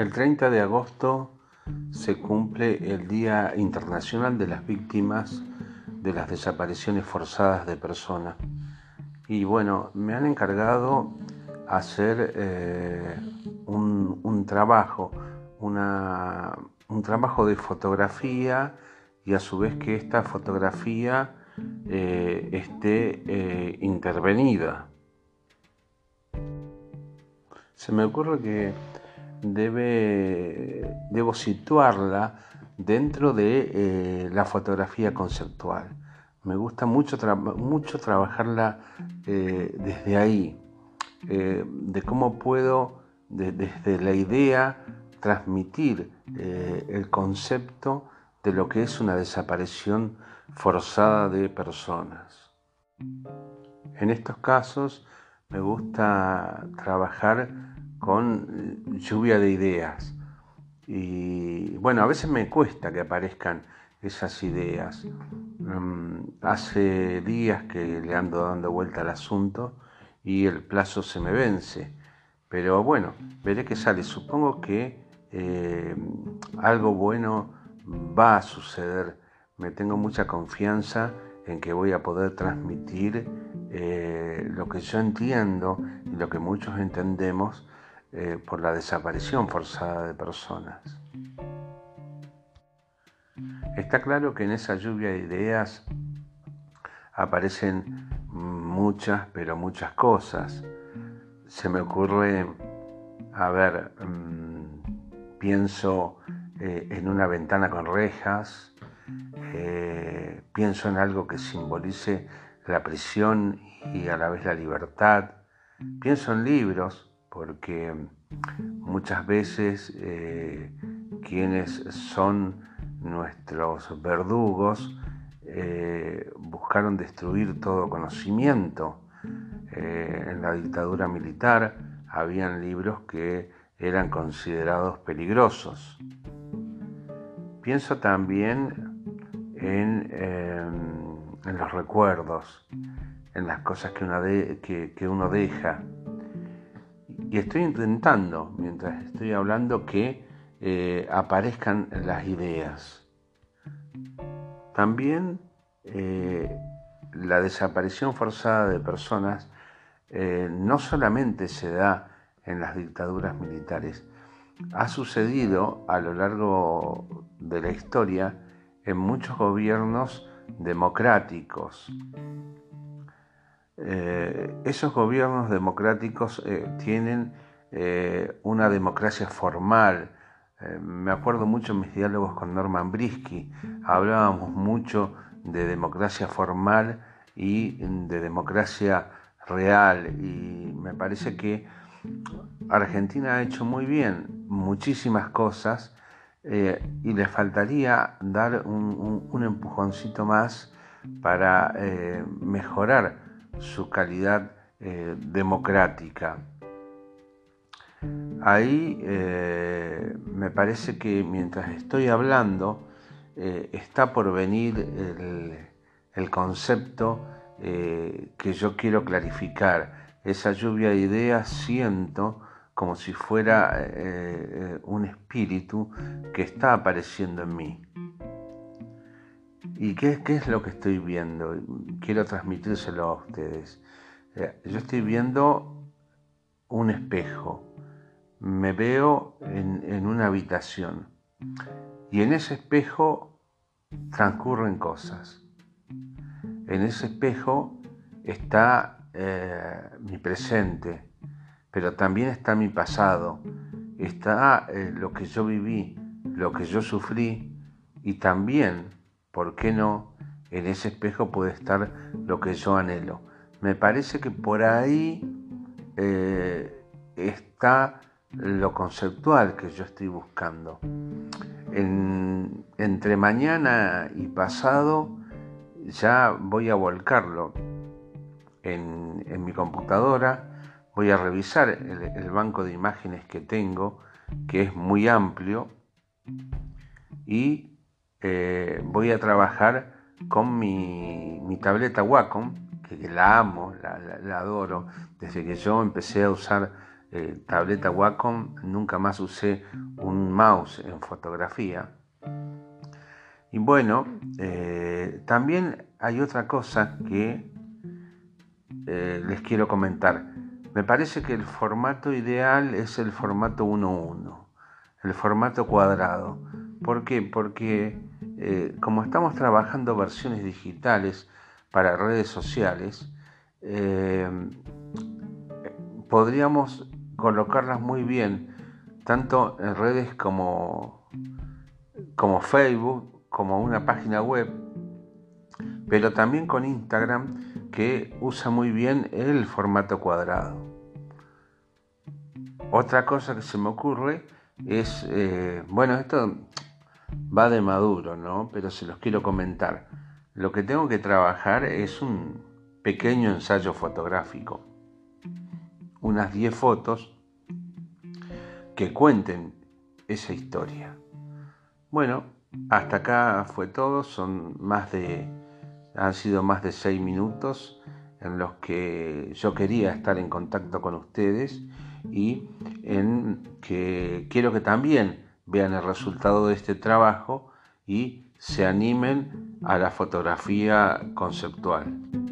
El 30 de agosto se cumple el Día Internacional de las Víctimas de las Desapariciones Forzadas de Personas. Y bueno, me han encargado hacer eh, un, trabajo, un trabajo de fotografía y a su vez que esta fotografía eh, esté eh, intervenida. Se me ocurre que debe, debo situarla dentro de eh, la fotografía conceptual. Me gusta mucho, mucho trabajarla eh, desde ahí, eh, de cómo puedo desde la idea transmitir el concepto de lo que es una desaparición forzada de personas. En estos casos me gusta trabajar con lluvia de ideas. Y bueno, a veces me cuesta que aparezcan esas ideas. Mm, hace días que le ando dando vuelta al asunto y el plazo se me vence. Pero bueno, veré qué sale. Supongo que eh, algo bueno va a suceder. Me tengo mucha confianza en que voy a poder transmitir eh, lo que yo entiendo y lo que muchos entendemos eh, por la desaparición forzada de personas. Está claro que en esa lluvia de ideas aparecen muchas, pero muchas cosas. Se me ocurre, a ver, mm, pienso eh, en una ventana con rejas, eh, pienso en algo que simbolice la prisión y a la vez la libertad, pienso en libros, porque muchas veces eh, quienes son nuestros verdugos eh, buscaron destruir todo conocimiento. Eh, en la dictadura militar habían libros que eran considerados peligrosos. Pienso también en, en los recuerdos, en las cosas que uno deja y estoy intentando, mientras estoy hablando, que eh, aparezcan las ideas. También eh, la desaparición forzada de personas eh, no solamente se da en las dictaduras militares, ha sucedido a lo largo de la historia en muchos gobiernos democráticos. Eh, esos gobiernos democráticos eh, tienen eh, una democracia formal. me acuerdo mucho en mis diálogos con Norman Brisky, hablábamos mucho de democracia formal y de democracia real y me parece que Argentina ha hecho muy bien muchísimas cosas y le faltaría dar un empujoncito más para mejorar su calidad eh, democrática. Ahí eh, me parece que mientras estoy hablando eh, está por venir el, concepto que yo quiero clarificar. Esa lluvia de ideas siento como si fuera un espíritu que está apareciendo en mí. ¿Y qué, es lo que estoy viendo? Quiero transmitírselo a ustedes. Yo estoy viendo un espejo. Me veo en, una habitación. Y en ese espejo transcurren cosas. En ese espejo está eh, mi presente, pero también está mi pasado. Está eh, lo que yo viví, lo que yo sufrí y también ¿Por qué no? En ese espejo puede estar lo que yo anhelo. Me parece que por ahí eh, está lo conceptual que yo estoy buscando. entre mañana y pasado ya voy a volcarlo en, mi computadora, voy a revisar el banco de imágenes que tengo, que es muy amplio, y eh, voy a trabajar con mi, tableta Wacom, que, la amo, la, adoro, desde que yo empecé a usar eh, tableta Wacom, nunca más usé un mouse en fotografía. Y bueno, eh, también hay otra cosa que les quiero comentar. Me parece que el formato ideal es el formato 1.1, el formato cuadrado. ¿Por qué? Porque como estamos trabajando versiones digitales para redes sociales, podríamos colocarlas muy bien, tanto en redes como, como Facebook, como una página web, pero también con Instagram que usa muy bien el formato cuadrado. Otra cosa que se me ocurre es, eh, bueno, esto va de maduro, ¿no? Pero se los quiero comentar. Lo que tengo que trabajar es un pequeño ensayo fotográfico unas 10 fotos que cuenten esa historia. Bueno, hasta acá fue todo, son más de han sido más de 6 minutos en los que yo quería estar en contacto con ustedes y en que quiero que también vean el resultado de este trabajo y se animen a la fotografía conceptual.